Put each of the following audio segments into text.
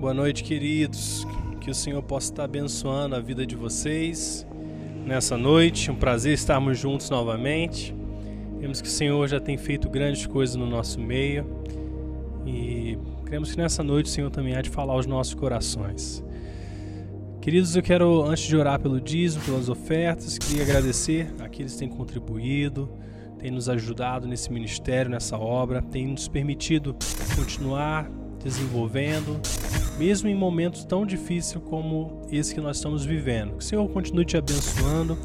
Boa noite, queridos. Que o Senhor possa estar abençoando a vida de vocês nessa noite. Um prazer estarmos juntos novamente. Vemos que o Senhor já tem feito grandes coisas no nosso meio e cremos que nessa noite o Senhor também há de falar aos nossos corações. Queridos, eu quero, antes de orar pelo dízimo, pelas ofertas, queria agradecer àqueles que têm contribuído, têm nos ajudado nesse ministério, nessa obra, têm nos permitido continuar desenvolvendo, mesmo em momentos tão difíceis como esse que nós estamos vivendo. Que o Senhor continue te abençoando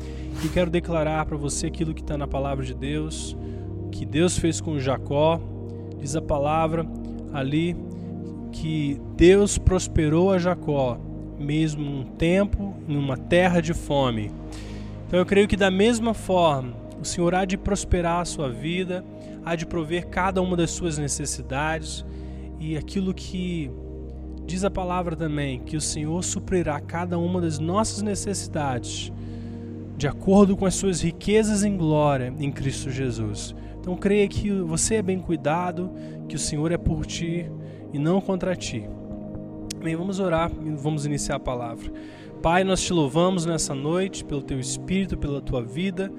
e quero declarar para você aquilo que está na palavra de Deus, que Deus fez com Jacó. Diz a palavra ali que Deus prosperou a Jacó, mesmo num tempo, em uma terra de fome. Então eu creio que da mesma forma, o Senhor há de prosperar a sua vida, há de prover cada uma das suas necessidades e aquilo que diz a palavra também, que o Senhor suprirá cada uma das nossas necessidades de acordo com as suas riquezas em glória em Cristo Jesus. Então creia que você é bem cuidado, que o Senhor é por ti e não contra ti. Bem, vamos orar e vamos iniciar a palavra. Pai, nós te louvamos nessa noite pelo teu espírito, pela tua vida,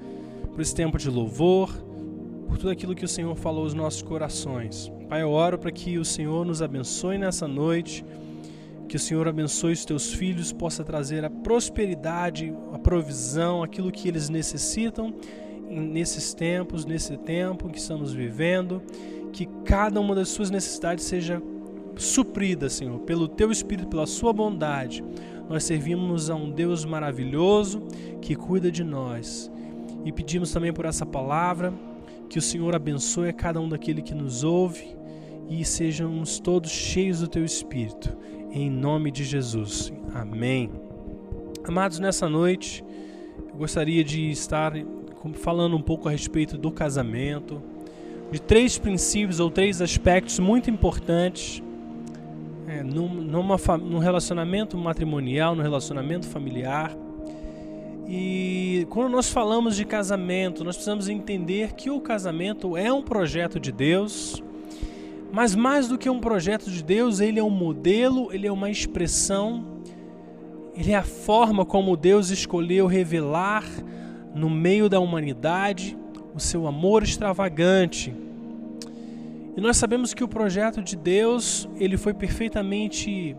por esse tempo de louvor, por tudo aquilo que o Senhor falou aos nossos corações. Pai, eu oro para que o Senhor nos abençoe nessa noite, que o Senhor abençoe os teus filhos, possa trazer a prosperidade, a provisão, aquilo que eles necessitam nesses tempos, nesse tempo que estamos vivendo, que cada uma das suas necessidades seja suprida, Senhor, pelo teu Espírito, pela sua bondade. Nós servimos a um Deus maravilhoso que cuida de nós. E pedimos também por essa palavra, que o Senhor abençoe a cada um daquele que nos ouve e sejamos todos cheios do teu espírito. Em nome de Jesus. Amém. Amados, nessa noite eu gostaria de estar falando um pouco a respeito do casamento, de três princípios ou três aspectos muito importantes é, num, numa, num relacionamento matrimonial, num relacionamento familiar. E quando nós falamos de casamento, nós precisamos entender que o casamento é um projeto de Deus, mas mais do que um projeto de Deus, ele é um modelo, ele é uma expressão, ele é a forma como Deus escolheu revelar no meio da humanidade o seu amor extravagante. E nós sabemos que o projeto de Deus, ele foi perfeitamente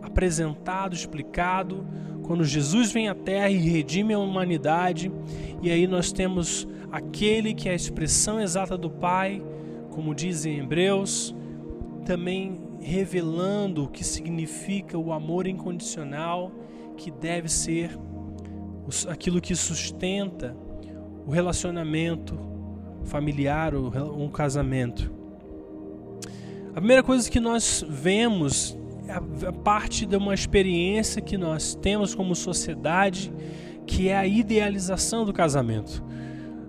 apresentado, explicado, quando Jesus vem à Terra e redime a humanidade, e aí nós temos aquele que é a expressão exata do Pai, como dizem Hebreus, também revelando o que significa o amor incondicional, que deve ser aquilo que sustenta o relacionamento familiar, um casamento. A primeira coisa que nós vemos a parte de uma experiência que nós temos como sociedade, que é a idealização do casamento.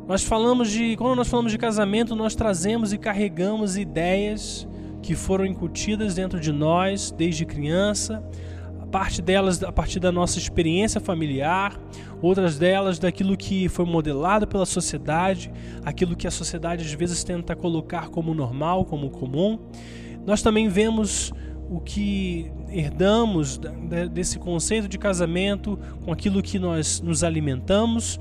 Nós falamos de, quando nós falamos de casamento, nós trazemos e carregamos ideias que foram incutidas dentro de nós desde criança, parte delas a partir da nossa experiência familiar, outras delas daquilo que foi modelado pela sociedade, aquilo que a sociedade às vezes tenta colocar como normal, como comum. Nós também vemos o que herdamos desse conceito de casamento com aquilo que nós nos alimentamos,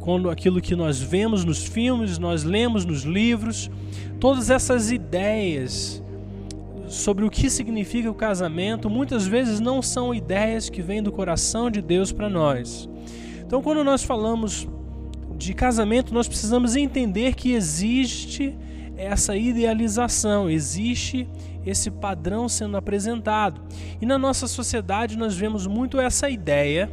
com aquilo que nós vemos nos filmes, nós lemos nos livros, todas essas ideias sobre o que significa o casamento muitas vezes não são ideias que vêm do coração de Deus para nós. Então, quando nós falamos de casamento, nós precisamos entender que existe essa idealização, existe esse padrão sendo apresentado. E na nossa sociedade nós vemos muito essa ideia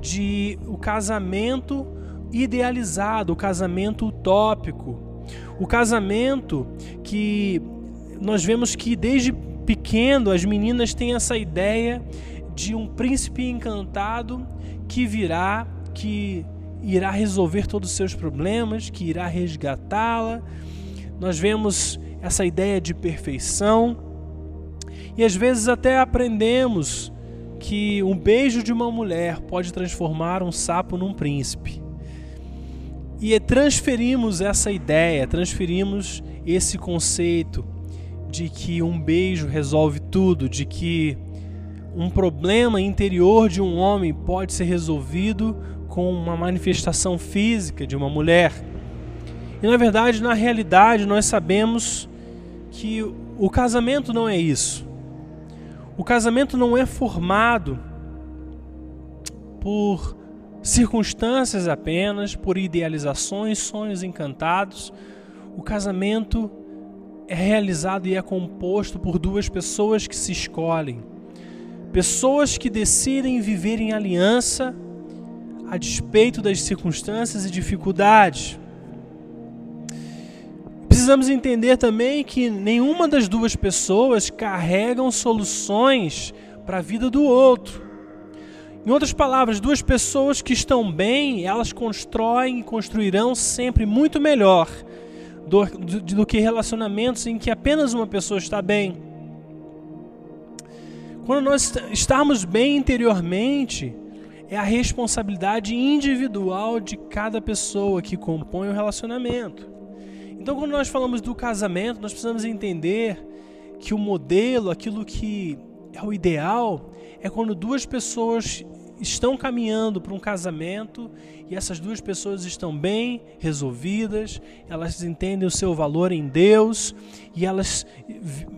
de o casamento idealizado, o casamento utópico, o casamento que nós vemos que desde pequeno as meninas têm essa ideia de um príncipe encantado que virá, que irá resolver todos os seus problemas, que irá resgatá-la. Nós vemos essa ideia de perfeição e às vezes até aprendemos que um beijo de uma mulher pode transformar um sapo num príncipe. E transferimos essa ideia, transferimos esse conceito de que um beijo resolve tudo, de que um problema interior de um homem pode ser resolvido com uma manifestação física de uma mulher. E na verdade, na realidade, nós sabemos que o casamento não é isso. O casamento não é formado por circunstâncias apenas, por idealizações, sonhos encantados. O casamento é realizado e é composto por duas pessoas que se escolhem. Pessoas que decidem viver em aliança a despeito das circunstâncias e dificuldades. Precisamos entender também que nenhuma das duas pessoas carregam soluções para a vida do outro. Em outras palavras, duas pessoas que estão bem, elas constroem e construirão sempre muito melhor do, do, do que relacionamentos em que apenas uma pessoa está bem. Quando nós estamos bem interiormente, é a responsabilidade individual de cada pessoa que compõe o relacionamento. Então, quando nós falamos do casamento, nós precisamos entender que o modelo, aquilo que é o ideal, é quando duas pessoas estão caminhando para um casamento e essas duas pessoas estão bem resolvidas, elas entendem o seu valor em Deus e elas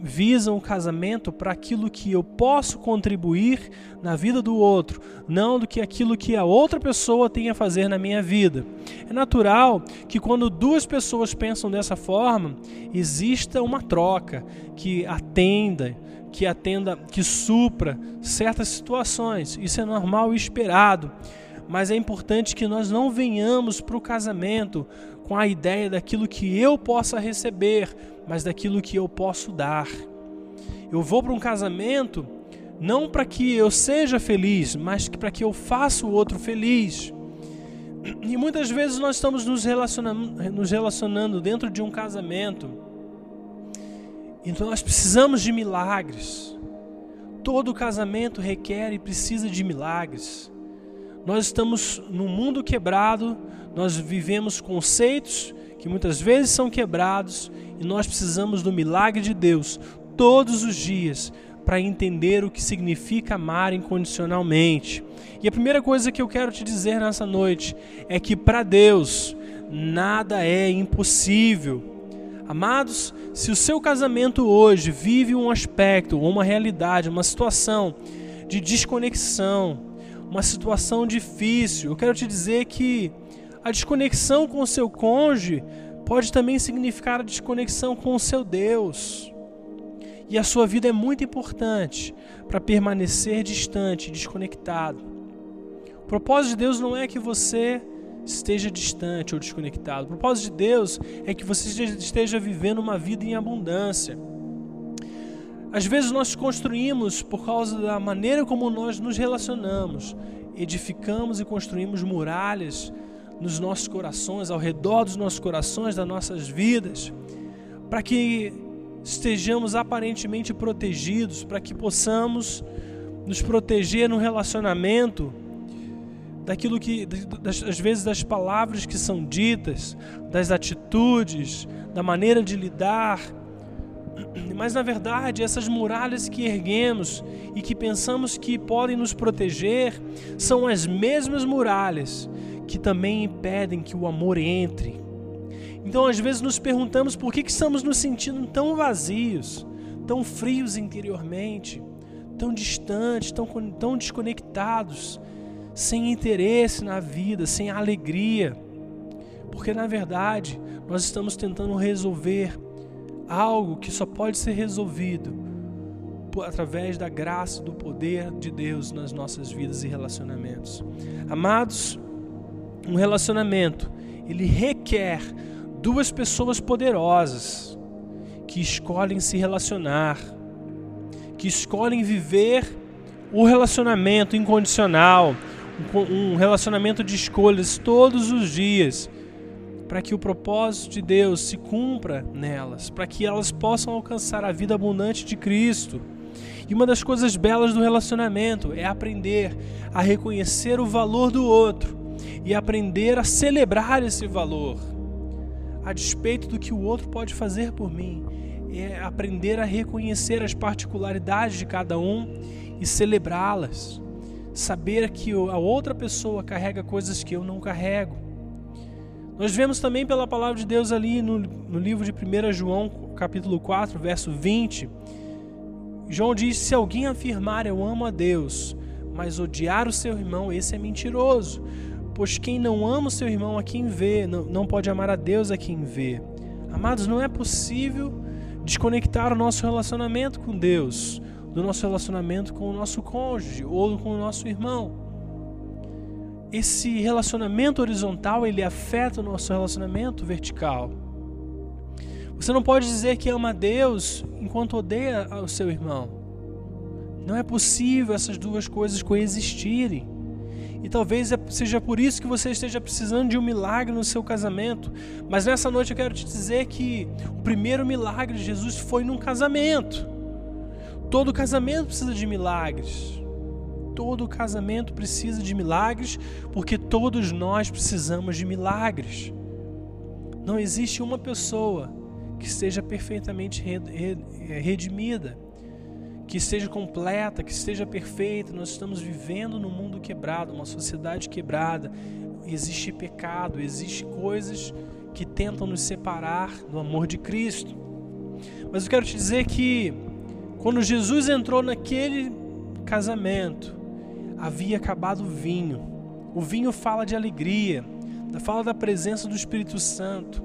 visam o casamento para aquilo que eu posso contribuir na vida do outro, não do que aquilo que a outra pessoa tem a fazer na minha vida. É natural que quando duas pessoas pensam dessa forma, exista uma troca que atenda que atenda, que supra certas situações. Isso é normal e esperado. Mas é importante que nós não venhamos para o casamento com a ideia daquilo que eu possa receber, mas daquilo que eu posso dar. Eu vou para um casamento não para que eu seja feliz, mas para que eu faça o outro feliz. E muitas vezes nós estamos nos relacionando, nos relacionando dentro de um casamento então nós precisamos de milagres. Todo casamento requer e precisa de milagres. Nós estamos num mundo quebrado, nós vivemos conceitos que muitas vezes são quebrados e nós precisamos do milagre de Deus todos os dias para entender o que significa amar incondicionalmente. E a primeira coisa que eu quero te dizer nessa noite é que para Deus nada é impossível. Amados, se o seu casamento hoje vive um aspecto, uma realidade, uma situação de desconexão, uma situação difícil, eu quero te dizer que a desconexão com o seu cônjuge pode também significar a desconexão com o seu Deus. E a sua vida é muito importante para permanecer distante, desconectado. O propósito de Deus não é que você esteja distante ou desconectado. O propósito de Deus é que você esteja vivendo uma vida em abundância. Às vezes nós construímos por causa da maneira como nós nos relacionamos, edificamos e construímos muralhas nos nossos corações, ao redor dos nossos corações, das nossas vidas, para que estejamos aparentemente protegidos, para que possamos nos proteger no relacionamento daquilo que, das, às vezes, das palavras que são ditas, das atitudes, da maneira de lidar. Mas na verdade, essas muralhas que erguemos e que pensamos que podem nos proteger são as mesmas muralhas que também impedem que o amor entre. Então, às vezes, nos perguntamos por que, que estamos nos sentindo tão vazios, tão frios interiormente, tão distantes, tão, tão desconectados sem interesse na vida, sem alegria. Porque na verdade, nós estamos tentando resolver algo que só pode ser resolvido através da graça e do poder de Deus nas nossas vidas e relacionamentos. Amados, um relacionamento, ele requer duas pessoas poderosas que escolhem se relacionar, que escolhem viver o relacionamento incondicional, um relacionamento de escolhas todos os dias, para que o propósito de Deus se cumpra nelas, para que elas possam alcançar a vida abundante de Cristo. E uma das coisas belas do relacionamento é aprender a reconhecer o valor do outro e aprender a celebrar esse valor, a despeito do que o outro pode fazer por mim. é aprender a reconhecer as particularidades de cada um e celebrá-las. Saber que a outra pessoa carrega coisas que eu não carrego. Nós vemos também pela palavra de Deus ali no, no livro de 1 João, capítulo 4, verso 20. João diz: Se alguém afirmar eu amo a Deus, mas odiar o seu irmão, esse é mentiroso. Pois quem não ama o seu irmão a quem vê, não, não pode amar a Deus a quem vê. Amados, não é possível desconectar o nosso relacionamento com Deus do nosso relacionamento com o nosso cônjuge ou com o nosso irmão. Esse relacionamento horizontal, ele afeta o nosso relacionamento vertical. Você não pode dizer que ama a Deus enquanto odeia o seu irmão. Não é possível essas duas coisas coexistirem. E talvez é, seja por isso que você esteja precisando de um milagre no seu casamento. Mas nessa noite eu quero te dizer que o primeiro milagre de Jesus foi num casamento. Todo casamento precisa de milagres. Todo casamento precisa de milagres, porque todos nós precisamos de milagres. Não existe uma pessoa que seja perfeitamente redimida que seja completa, que seja perfeita. Nós estamos vivendo num mundo quebrado, uma sociedade quebrada. Existe pecado, existe coisas que tentam nos separar do amor de Cristo. Mas eu quero te dizer que quando Jesus entrou naquele casamento, havia acabado o vinho. O vinho fala de alegria, fala da presença do Espírito Santo.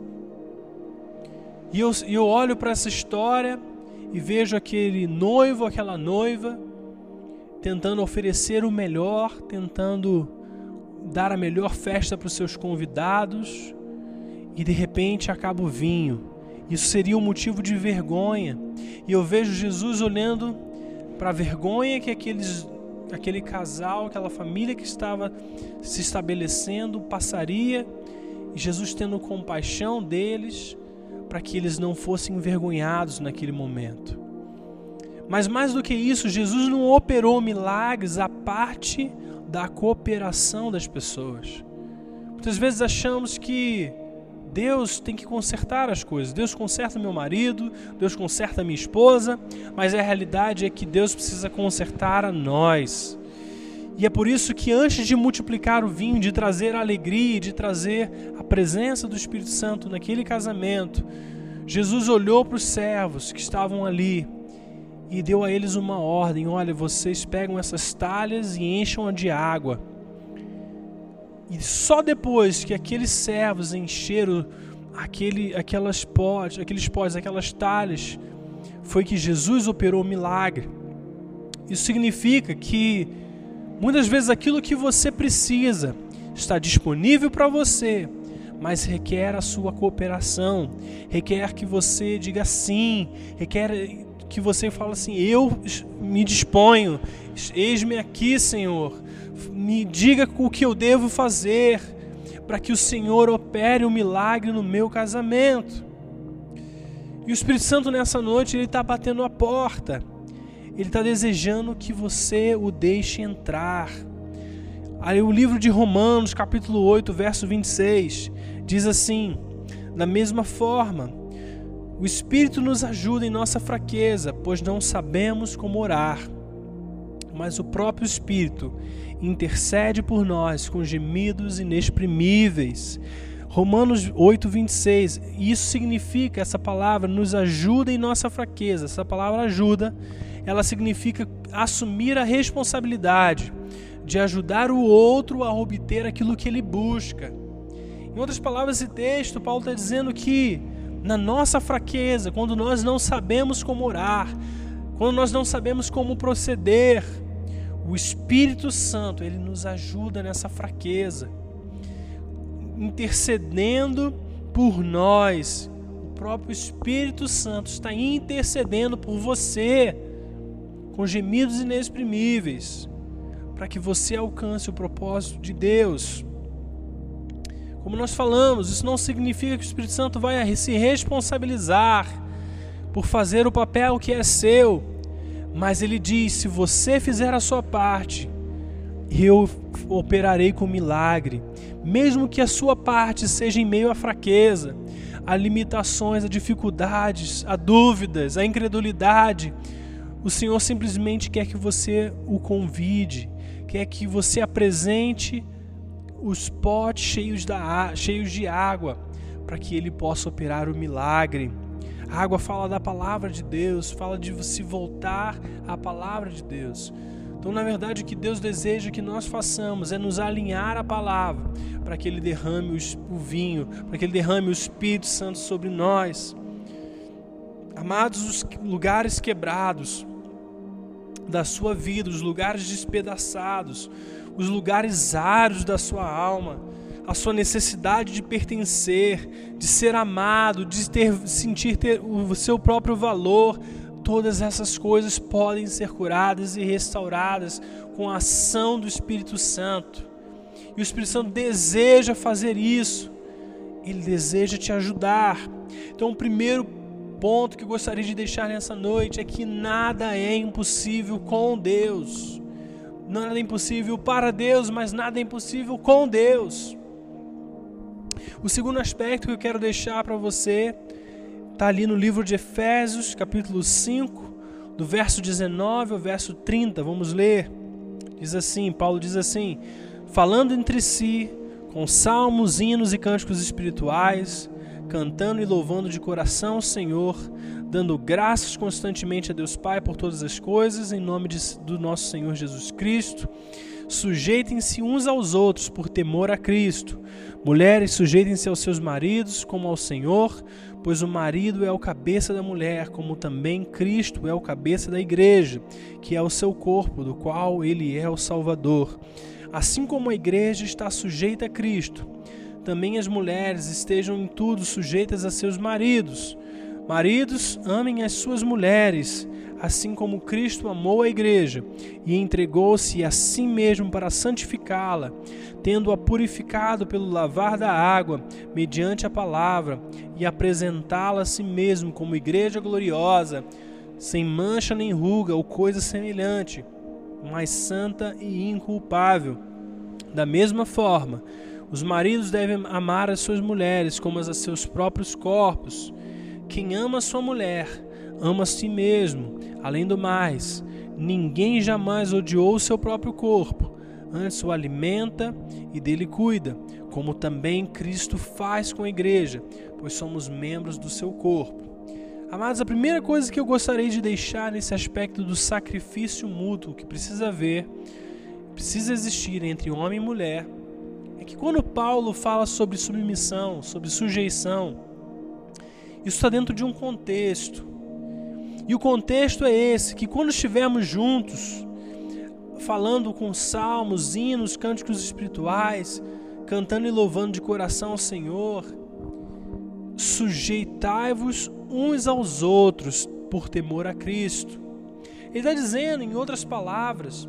E eu, eu olho para essa história e vejo aquele noivo, aquela noiva, tentando oferecer o melhor, tentando dar a melhor festa para os seus convidados, e de repente acaba o vinho. Isso seria um motivo de vergonha. E eu vejo Jesus olhando para a vergonha que aqueles, aquele casal, aquela família que estava se estabelecendo passaria, e Jesus tendo compaixão deles, para que eles não fossem envergonhados naquele momento. Mas mais do que isso, Jesus não operou milagres à parte da cooperação das pessoas. Muitas vezes achamos que Deus tem que consertar as coisas. Deus conserta meu marido, Deus conserta minha esposa, mas a realidade é que Deus precisa consertar a nós. E é por isso que antes de multiplicar o vinho, de trazer a alegria, de trazer a presença do Espírito Santo naquele casamento, Jesus olhou para os servos que estavam ali e deu a eles uma ordem: olha, vocês pegam essas talhas e encham-a de água. E só depois que aqueles servos encheram aquele, aquelas potes, aqueles potes, aquelas talhas, foi que Jesus operou o milagre. Isso significa que Muitas vezes aquilo que você precisa está disponível para você, mas requer a sua cooperação, requer que você diga sim, requer que você fale assim: Eu me disponho, eis-me aqui, Senhor, me diga o que eu devo fazer para que o Senhor opere um milagre no meu casamento. E o Espírito Santo nessa noite ele está batendo a porta. Ele está desejando que você o deixe entrar. Aí o livro de Romanos, capítulo 8, verso 26, diz assim: Da mesma forma, o Espírito nos ajuda em nossa fraqueza, pois não sabemos como orar. Mas o próprio Espírito intercede por nós com gemidos inexprimíveis. Romanos 8, 26. Isso significa, essa palavra nos ajuda em nossa fraqueza. Essa palavra ajuda ela significa assumir a responsabilidade de ajudar o outro a obter aquilo que ele busca. Em outras palavras, esse texto, Paulo está dizendo que na nossa fraqueza, quando nós não sabemos como orar, quando nós não sabemos como proceder, o Espírito Santo, ele nos ajuda nessa fraqueza, intercedendo por nós. O próprio Espírito Santo está intercedendo por você com gemidos inexprimíveis, para que você alcance o propósito de Deus. Como nós falamos, isso não significa que o Espírito Santo vai se responsabilizar por fazer o papel que é seu, mas ele diz: se você fizer a sua parte, eu operarei com milagre, mesmo que a sua parte seja em meio à fraqueza. a limitações, a dificuldades, a dúvidas, a incredulidade. O Senhor simplesmente quer que você o convide, quer que você apresente os potes cheios, da, cheios de água para que ele possa operar o milagre. A água fala da palavra de Deus, fala de se voltar à palavra de Deus. Então, na verdade, o que Deus deseja que nós façamos é nos alinhar à palavra, para que Ele derrame o vinho, para que Ele derrame o Espírito Santo sobre nós. Amados, os lugares quebrados da sua vida, os lugares despedaçados, os lugares áridos da sua alma, a sua necessidade de pertencer, de ser amado, de ter, sentir ter o seu próprio valor, todas essas coisas podem ser curadas e restauradas com a ação do Espírito Santo. E o Espírito Santo deseja fazer isso. Ele deseja te ajudar. Então, o primeiro ponto que eu gostaria de deixar nessa noite é que nada é impossível com Deus. Nada é impossível para Deus, mas nada é impossível com Deus. O segundo aspecto que eu quero deixar para você Está ali no livro de Efésios, capítulo 5, do verso 19 ao verso 30. Vamos ler. Diz assim: Paulo diz assim: falando entre si, com salmos, hinos e cânticos espirituais, cantando e louvando de coração o Senhor, dando graças constantemente a Deus Pai por todas as coisas, em nome de, do nosso Senhor Jesus Cristo. Sujeitem-se uns aos outros por temor a Cristo. Mulheres, sujeitem-se aos seus maridos como ao Senhor, pois o marido é o cabeça da mulher, como também Cristo é o cabeça da igreja, que é o seu corpo, do qual ele é o Salvador. Assim como a igreja está sujeita a Cristo, também as mulheres estejam em tudo sujeitas a seus maridos. Maridos, amem as suas mulheres, assim como Cristo amou a igreja e entregou-se a si mesmo para santificá-la, tendo-a purificado pelo lavar da água, mediante a palavra, e apresentá-la a si mesmo como igreja gloriosa, sem mancha nem ruga ou coisa semelhante, mas santa e inculpável. Da mesma forma, os maridos devem amar as suas mulheres como as a seus próprios corpos. Quem ama sua mulher, ama a si mesmo. Além do mais, ninguém jamais odiou seu próprio corpo, antes o alimenta e dele cuida, como também Cristo faz com a igreja, pois somos membros do seu corpo. Amados, a primeira coisa que eu gostaria de deixar nesse aspecto do sacrifício mútuo que precisa haver, precisa existir entre homem e mulher, é que quando Paulo fala sobre submissão, sobre sujeição, isso está dentro de um contexto. E o contexto é esse: que quando estivermos juntos, falando com salmos, hinos, cânticos espirituais, cantando e louvando de coração ao Senhor, sujeitai-vos uns aos outros por temor a Cristo. Ele está dizendo, em outras palavras,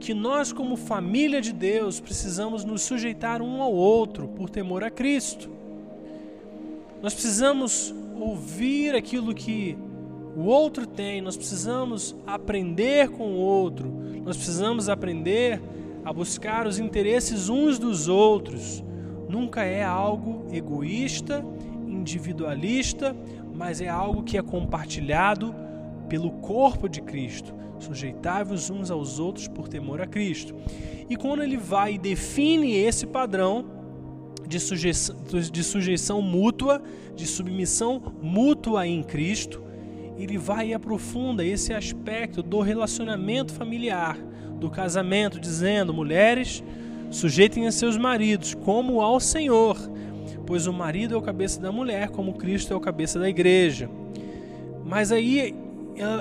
que nós, como família de Deus, precisamos nos sujeitar um ao outro por temor a Cristo. Nós precisamos ouvir aquilo que o outro tem, nós precisamos aprender com o outro, nós precisamos aprender a buscar os interesses uns dos outros. Nunca é algo egoísta, individualista, mas é algo que é compartilhado pelo corpo de Cristo. Sujeitai-vos uns aos outros por temor a Cristo. E quando ele vai e define esse padrão de sujeição, de sujeição mútua, de submissão mútua em Cristo, ele vai e aprofunda esse aspecto do relacionamento familiar, do casamento, dizendo: mulheres, sujeitem a seus maridos como ao Senhor, pois o marido é o cabeça da mulher, como Cristo é o cabeça da igreja. Mas aí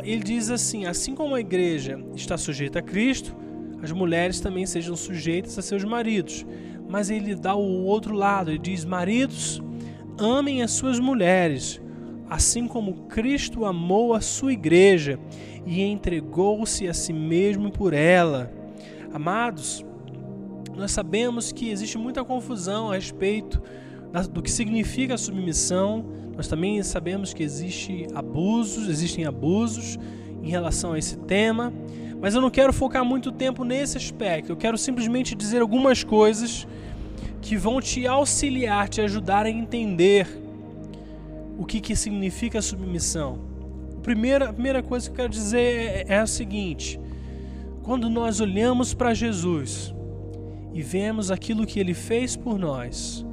ele diz assim: assim como a igreja está sujeita a Cristo, as mulheres também sejam sujeitas a seus maridos. Mas ele dá o outro lado, ele diz: maridos, amem as suas mulheres assim como Cristo amou a sua igreja e entregou-se a si mesmo por ela. Amados, nós sabemos que existe muita confusão a respeito do que significa a submissão. Nós também sabemos que existe abusos, existem abusos em relação a esse tema, mas eu não quero focar muito tempo nesse aspecto. Eu quero simplesmente dizer algumas coisas que vão te auxiliar, te ajudar a entender o que, que significa submissão. A primeira, a primeira coisa que eu quero dizer é, é a seguinte: quando nós olhamos para Jesus e vemos aquilo que ele fez por nós,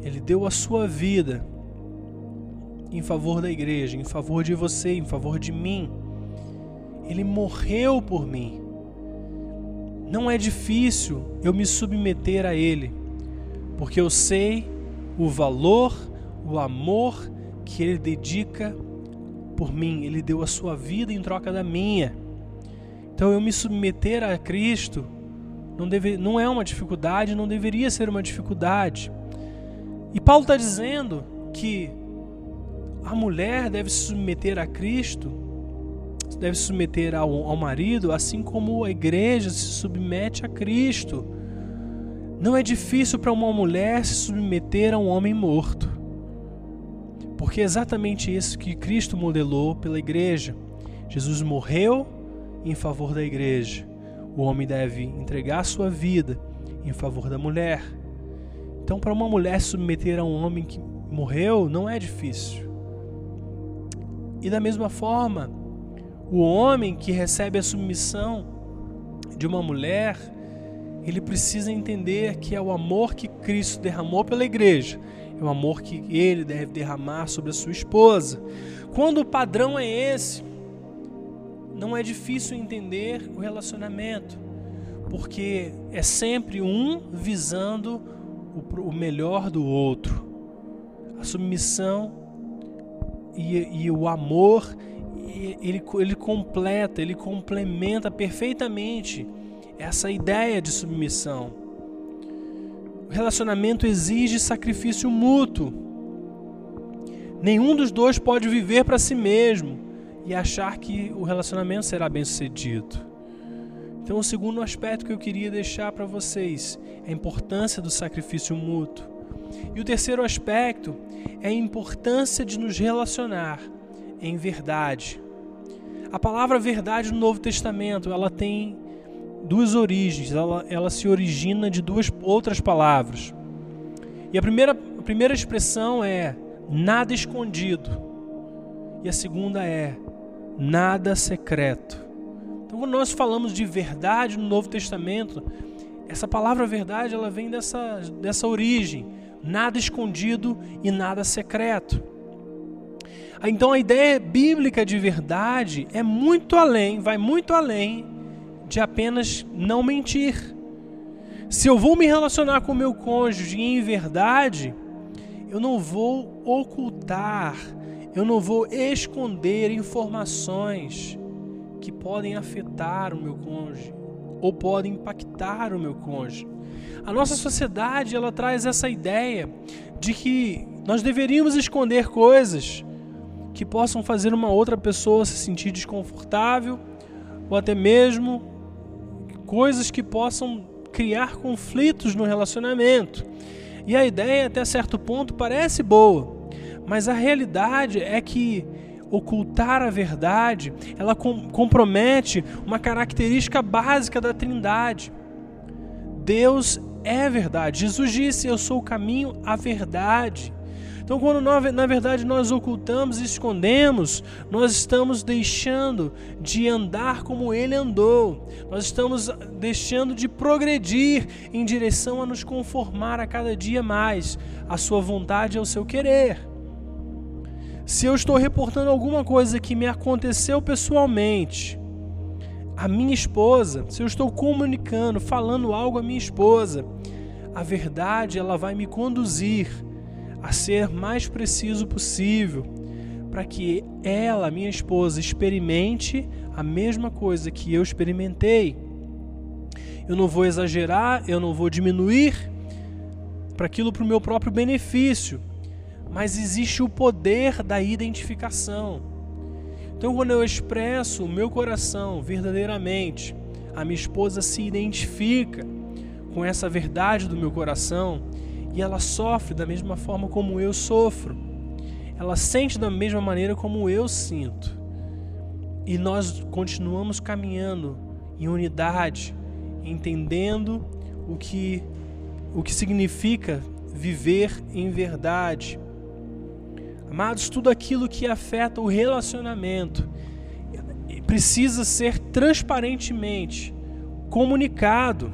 ele deu a sua vida em favor da igreja, em favor de você, em favor de mim. Ele morreu por mim. Não é difícil eu me submeter a Ele, porque eu sei o valor, o amor que Ele dedica por mim. Ele deu a sua vida em troca da minha. Então eu me submeter a Cristo não, deve, não é uma dificuldade, não deveria ser uma dificuldade. E Paulo está dizendo que a mulher deve se submeter a Cristo, deve se submeter ao, ao marido, assim como a igreja se submete a Cristo. Não é difícil para uma mulher se submeter a um homem morto, porque é exatamente isso que Cristo modelou pela igreja. Jesus morreu em favor da igreja. O homem deve entregar sua vida em favor da mulher. Então, para uma mulher submeter a um homem que morreu, não é difícil. E da mesma forma, o homem que recebe a submissão de uma mulher, ele precisa entender que é o amor que Cristo derramou pela igreja, é o amor que ele deve derramar sobre a sua esposa. Quando o padrão é esse, não é difícil entender o relacionamento, porque é sempre um visando o melhor do outro. A submissão e, e o amor ele, ele completa, ele complementa perfeitamente essa ideia de submissão. O relacionamento exige sacrifício mútuo. Nenhum dos dois pode viver para si mesmo e achar que o relacionamento será bem sucedido. Então, o segundo aspecto que eu queria deixar para vocês é a importância do sacrifício mútuo. E o terceiro aspecto é a importância de nos relacionar em verdade. A palavra verdade no Novo Testamento, ela tem duas origens, ela, ela se origina de duas outras palavras. E a primeira, a primeira expressão é nada escondido. E a segunda é nada secreto. Então, quando nós falamos de verdade no Novo Testamento, essa palavra verdade ela vem dessa, dessa origem nada escondido e nada secreto. Então a ideia bíblica de verdade é muito além, vai muito além de apenas não mentir. Se eu vou me relacionar com meu cônjuge em verdade, eu não vou ocultar, eu não vou esconder informações que podem afetar o meu cônjuge ou podem impactar o meu cônjuge. A nossa sociedade ela traz essa ideia de que nós deveríamos esconder coisas que possam fazer uma outra pessoa se sentir desconfortável ou até mesmo coisas que possam criar conflitos no relacionamento. E a ideia até certo ponto parece boa, mas a realidade é que ocultar a verdade, ela com compromete uma característica básica da Trindade. Deus é verdade. Jesus disse: Eu sou o caminho, a verdade. Então, quando nós, na verdade nós ocultamos e escondemos, nós estamos deixando de andar como Ele andou, nós estamos deixando de progredir em direção a nos conformar a cada dia mais à Sua vontade e ao seu querer. Se eu estou reportando alguma coisa que me aconteceu pessoalmente, a minha esposa, se eu estou comunicando, falando algo à minha esposa, a verdade ela vai me conduzir a ser mais preciso possível, para que ela, minha esposa, experimente a mesma coisa que eu experimentei. Eu não vou exagerar, eu não vou diminuir para aquilo para o meu próprio benefício, mas existe o poder da identificação. Então, quando eu expresso o meu coração verdadeiramente, a minha esposa se identifica com essa verdade do meu coração e ela sofre da mesma forma como eu sofro. Ela sente da mesma maneira como eu sinto. E nós continuamos caminhando em unidade, entendendo o que o que significa viver em verdade. Amados, tudo aquilo que afeta o relacionamento precisa ser transparentemente comunicado.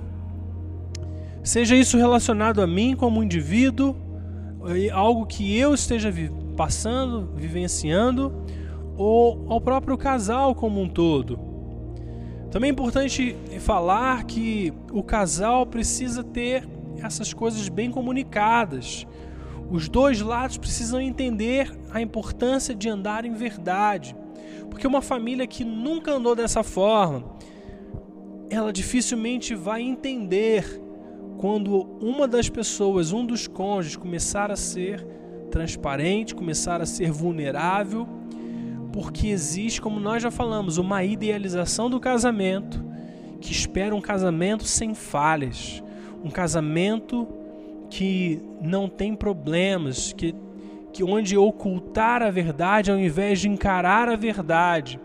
Seja isso relacionado a mim como indivíduo, algo que eu esteja passando, vivenciando, ou ao próprio casal como um todo. Também é importante falar que o casal precisa ter essas coisas bem comunicadas. Os dois lados precisam entender a importância de andar em verdade. Porque uma família que nunca andou dessa forma, ela dificilmente vai entender quando uma das pessoas, um dos cônjuges, começar a ser transparente, começar a ser vulnerável, porque existe, como nós já falamos, uma idealização do casamento que espera um casamento sem falhas, um casamento que não tem problemas, que, que onde ocultar a verdade ao invés de encarar a verdade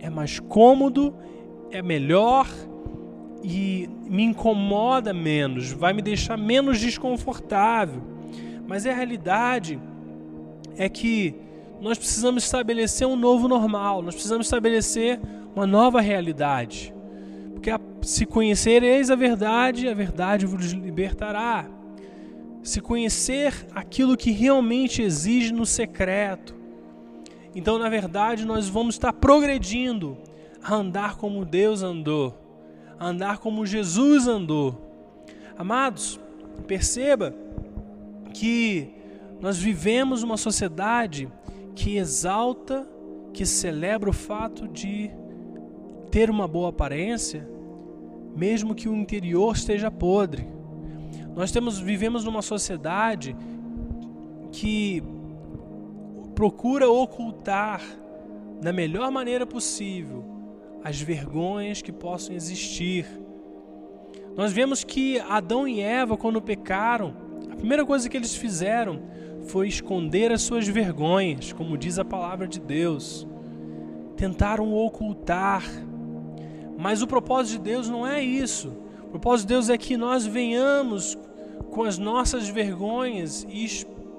é mais cômodo, é melhor e me incomoda menos, vai me deixar menos desconfortável. Mas a realidade é que nós precisamos estabelecer um novo normal, nós precisamos estabelecer uma nova realidade. Porque se conhecereis a verdade, a verdade vos libertará. Se conhecer aquilo que realmente exige no secreto. Então, na verdade, nós vamos estar progredindo a andar como Deus andou, a andar como Jesus andou. Amados, perceba que nós vivemos uma sociedade que exalta, que celebra o fato de ter uma boa aparência, mesmo que o interior esteja podre. Nós temos, vivemos numa sociedade que procura ocultar da melhor maneira possível as vergonhas que possam existir. Nós vemos que Adão e Eva, quando pecaram, a primeira coisa que eles fizeram foi esconder as suas vergonhas, como diz a palavra de Deus. Tentaram ocultar mas o propósito de Deus não é isso. O propósito de Deus é que nós venhamos com as nossas vergonhas e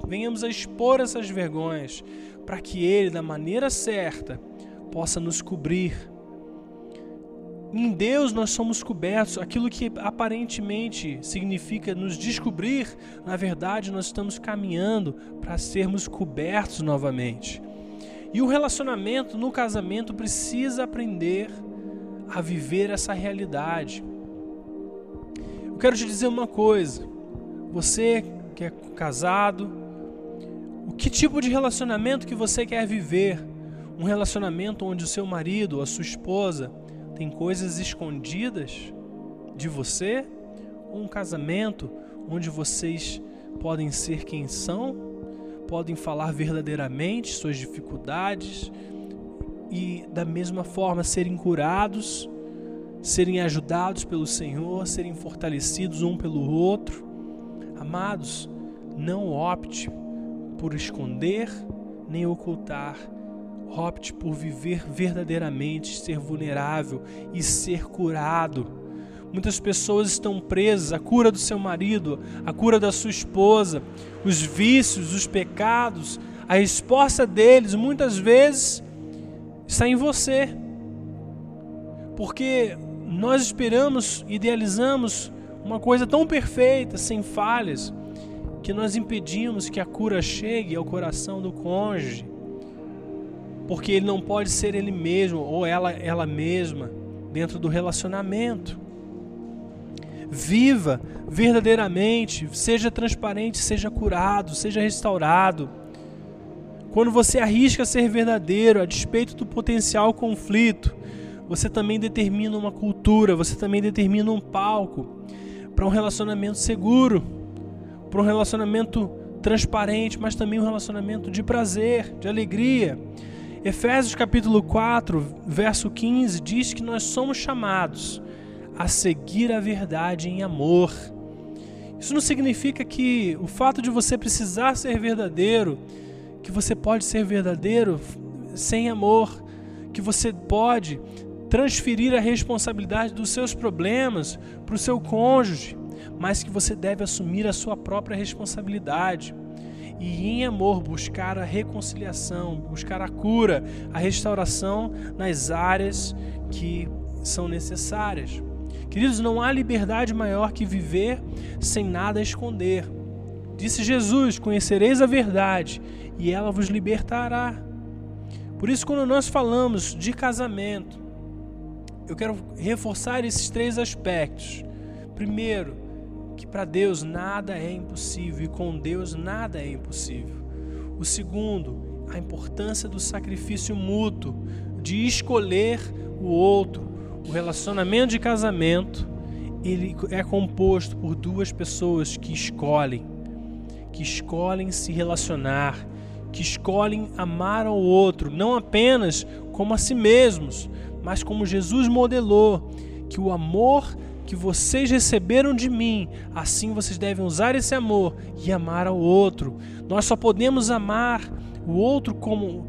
venhamos a expor essas vergonhas, para que Ele, da maneira certa, possa nos cobrir. Em Deus nós somos cobertos. Aquilo que aparentemente significa nos descobrir, na verdade nós estamos caminhando para sermos cobertos novamente. E o relacionamento no casamento precisa aprender a viver essa realidade. Eu quero te dizer uma coisa. Você que é casado, o que tipo de relacionamento que você quer viver? Um relacionamento onde o seu marido a sua esposa tem coisas escondidas de você? Ou um casamento onde vocês podem ser quem são, podem falar verdadeiramente suas dificuldades, e da mesma forma serem curados, serem ajudados pelo Senhor, serem fortalecidos um pelo outro. Amados, não opte por esconder nem ocultar. Opte por viver verdadeiramente, ser vulnerável e ser curado. Muitas pessoas estão presas à cura do seu marido, à cura da sua esposa, os vícios, os pecados. A resposta deles muitas vezes está em você. Porque nós esperamos, idealizamos uma coisa tão perfeita, sem falhas, que nós impedimos que a cura chegue ao coração do cônjuge. Porque ele não pode ser ele mesmo ou ela ela mesma dentro do relacionamento. Viva verdadeiramente, seja transparente, seja curado, seja restaurado. Quando você arrisca ser verdadeiro a despeito do potencial conflito, você também determina uma cultura, você também determina um palco para um relacionamento seguro, para um relacionamento transparente, mas também um relacionamento de prazer, de alegria. Efésios capítulo 4, verso 15 diz que nós somos chamados a seguir a verdade em amor. Isso não significa que o fato de você precisar ser verdadeiro que você pode ser verdadeiro sem amor, que você pode transferir a responsabilidade dos seus problemas para o seu cônjuge, mas que você deve assumir a sua própria responsabilidade. E em amor buscar a reconciliação, buscar a cura, a restauração nas áreas que são necessárias. Queridos, não há liberdade maior que viver sem nada esconder. Disse Jesus: Conhecereis a verdade e ela vos libertará. Por isso, quando nós falamos de casamento, eu quero reforçar esses três aspectos. Primeiro, que para Deus nada é impossível e com Deus nada é impossível. O segundo, a importância do sacrifício mútuo, de escolher o outro. O relacionamento de casamento, ele é composto por duas pessoas que escolhem, que escolhem se relacionar, que escolhem amar ao outro, não apenas como a si mesmos, mas como Jesus modelou, que o amor que vocês receberam de mim, assim vocês devem usar esse amor e amar ao outro. Nós só podemos amar o outro como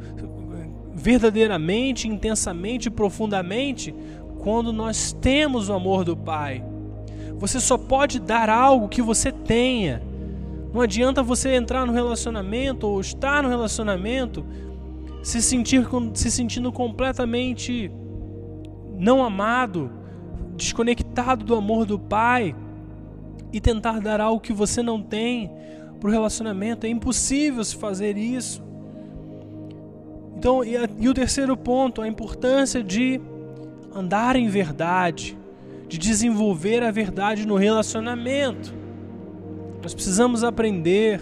verdadeiramente, intensamente profundamente quando nós temos o amor do Pai. Você só pode dar algo que você tenha. Não adianta você entrar no relacionamento ou estar no relacionamento se sentir se sentindo completamente não amado, desconectado do amor do Pai e tentar dar algo que você não tem para o relacionamento. É impossível se fazer isso. Então, e, a, e o terceiro ponto, a importância de andar em verdade, de desenvolver a verdade no relacionamento. Nós precisamos aprender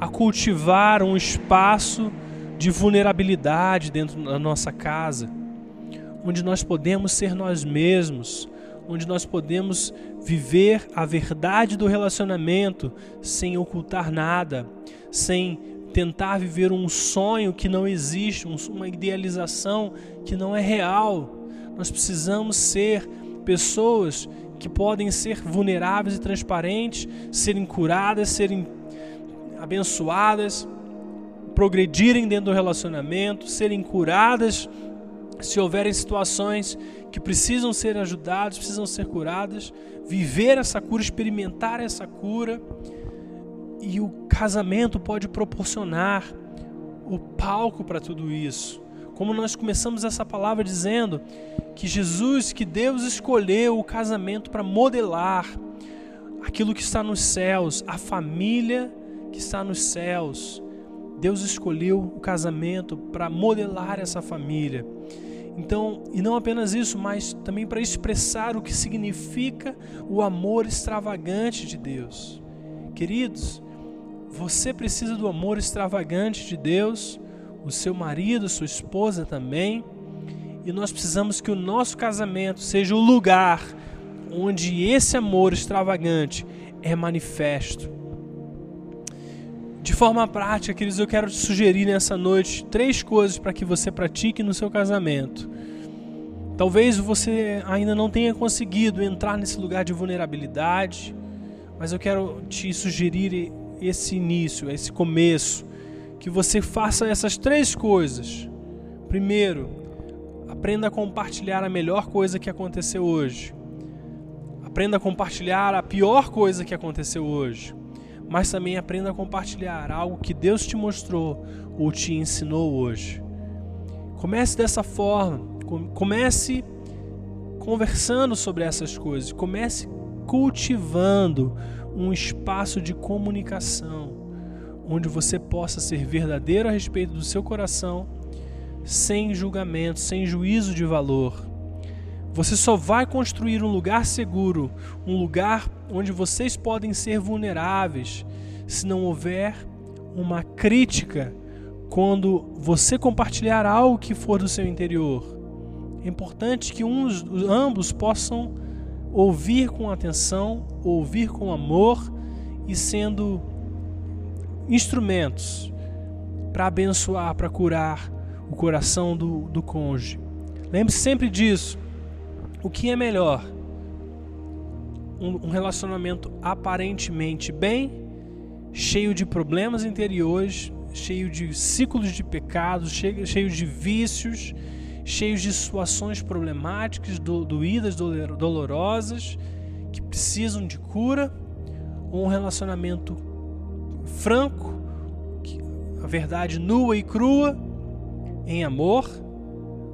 a cultivar um espaço de vulnerabilidade dentro da nossa casa, onde nós podemos ser nós mesmos, onde nós podemos viver a verdade do relacionamento sem ocultar nada, sem tentar viver um sonho que não existe, uma idealização que não é real. Nós precisamos ser pessoas que podem ser vulneráveis e transparentes, serem curadas, serem abençoadas, progredirem dentro do relacionamento, serem curadas se houverem situações que precisam ser ajudadas, precisam ser curadas, viver essa cura, experimentar essa cura. E o casamento pode proporcionar o palco para tudo isso. Como nós começamos essa palavra dizendo que Jesus, que Deus escolheu o casamento para modelar aquilo que está nos céus, a família que está nos céus. Deus escolheu o casamento para modelar essa família. Então, e não apenas isso, mas também para expressar o que significa o amor extravagante de Deus. Queridos, você precisa do amor extravagante de Deus, o seu marido, sua esposa também, e nós precisamos que o nosso casamento seja o lugar onde esse amor extravagante é manifesto. De forma prática, queridos, eu quero te sugerir nessa noite três coisas para que você pratique no seu casamento. Talvez você ainda não tenha conseguido entrar nesse lugar de vulnerabilidade, mas eu quero te sugerir esse início, esse começo, que você faça essas três coisas. Primeiro, aprenda a compartilhar a melhor coisa que aconteceu hoje. Aprenda a compartilhar a pior coisa que aconteceu hoje mas também aprenda a compartilhar algo que Deus te mostrou ou te ensinou hoje. Comece dessa forma, comece conversando sobre essas coisas, comece cultivando um espaço de comunicação onde você possa ser verdadeiro a respeito do seu coração, sem julgamento, sem juízo de valor. Você só vai construir um lugar seguro, um lugar onde vocês podem ser vulneráveis, se não houver uma crítica quando você compartilhar algo que for do seu interior. É importante que uns, ambos possam ouvir com atenção, ouvir com amor e sendo instrumentos para abençoar, para curar o coração do, do cônjuge. Lembre-se sempre disso. O que é melhor? Um, relacionamento aparentemente bem, cheio de problemas interiores, cheio de ciclos de pecados, cheio, de vícios, cheio de situações problemáticas, do, doídas, dolorosas, que precisam de cura, ou um relacionamento franco, a verdade nua e crua em amor,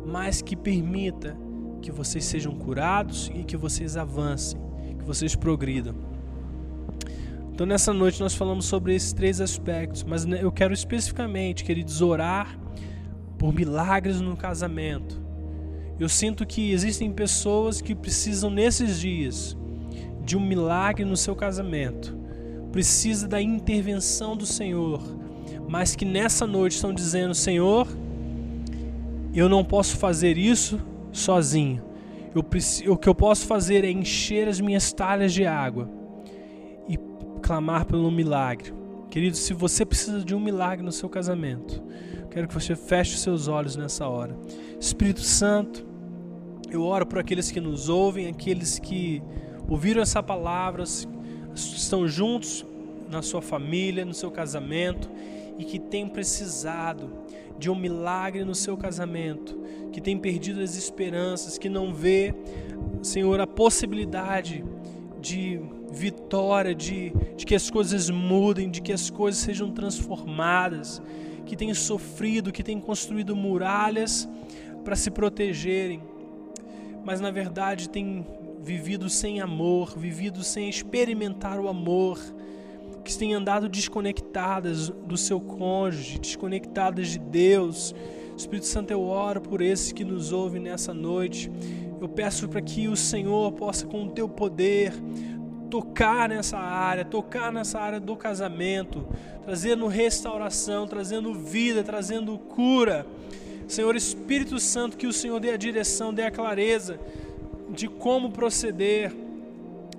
mas que permita que vocês sejam curados e que vocês avancem, que vocês progridam. Então nessa noite nós falamos sobre esses três aspectos, mas eu quero especificamente, queridos, orar por milagres no casamento. Eu sinto que existem pessoas que precisam nesses dias de um milagre no seu casamento. Precisa da intervenção do Senhor, mas que nessa noite estão dizendo: Senhor, eu não posso fazer isso sozinho. Eu, o que eu posso fazer é encher as minhas talhas de água e clamar pelo milagre. Querido, se você precisa de um milagre no seu casamento, quero que você feche os seus olhos nessa hora. Espírito Santo, eu oro por aqueles que nos ouvem, aqueles que ouviram essa palavra, estão juntos na sua família, no seu casamento e que têm precisado de um milagre no seu casamento, que tem perdido as esperanças, que não vê, Senhor, a possibilidade de vitória, de, de que as coisas mudem, de que as coisas sejam transformadas, que tem sofrido, que tem construído muralhas para se protegerem, mas na verdade tem vivido sem amor, vivido sem experimentar o amor, que têm andado desconectadas do seu cônjuge, desconectadas de Deus. Espírito Santo, eu oro por esses que nos ouvem nessa noite. Eu peço para que o Senhor possa, com o teu poder, tocar nessa área, tocar nessa área do casamento, trazendo restauração, trazendo vida, trazendo cura. Senhor Espírito Santo, que o Senhor dê a direção, dê a clareza de como proceder.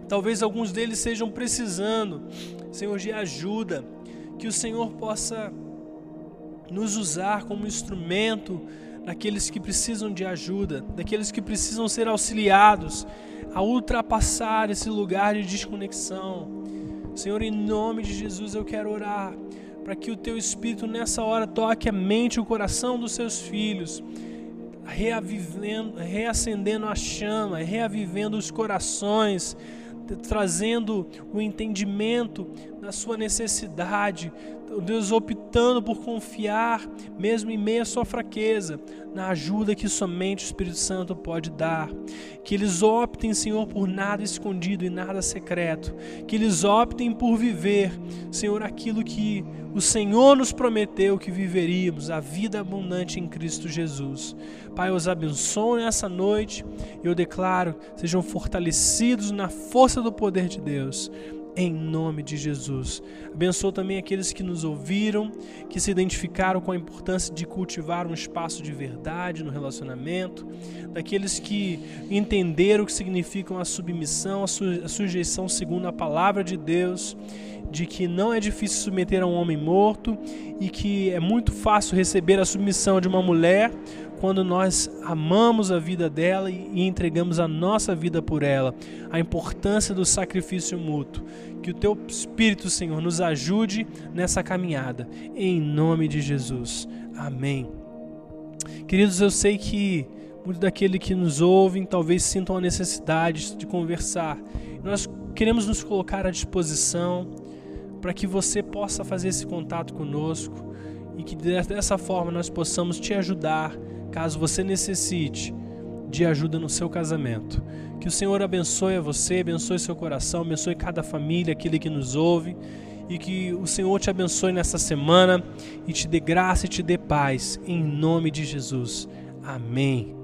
Talvez alguns deles sejam precisando Senhor, de ajuda, que o Senhor possa nos usar como instrumento daqueles que precisam de ajuda, daqueles que precisam ser auxiliados a ultrapassar esse lugar de desconexão. Senhor, em nome de Jesus eu quero orar para que o teu espírito nessa hora toque a mente e o coração dos seus filhos, reavivendo, reacendendo a chama, reavivendo os corações trazendo o entendimento da sua necessidade, Deus optando por confiar, mesmo em meio à sua fraqueza, na ajuda que somente o Espírito Santo pode dar. Que eles optem, Senhor, por nada escondido e nada secreto. Que eles optem por viver, Senhor, aquilo que o Senhor nos prometeu que viveríamos, a vida abundante em Cristo Jesus. Pai, os abençoo nessa noite e eu declaro, sejam fortalecidos na força do poder de Deus em nome de Jesus. Abençoa também aqueles que nos ouviram, que se identificaram com a importância de cultivar um espaço de verdade no relacionamento, daqueles que entenderam o que significam a submissão, a, sujeição segundo a palavra de Deus, de que não é difícil submeter a um homem morto e que é muito fácil receber a submissão de uma mulher quando nós amamos a vida dela e entregamos a nossa vida por ela, a importância do sacrifício mútuo. Que o teu Espírito, Senhor, nos ajude nessa caminhada, em nome de Jesus. Amém. Queridos, eu sei que muitos daqueles que nos ouvem talvez sintam a necessidade de conversar. Nós queremos nos colocar à disposição para que você possa fazer esse contato conosco e que dessa forma nós possamos te ajudar caso você necessite de ajuda no seu casamento. Que o Senhor abençoe a você, abençoe seu coração, abençoe cada família, aquele que nos ouve, e que o Senhor te abençoe nessa semana e te dê graça e te dê paz, em nome de Jesus. Amém.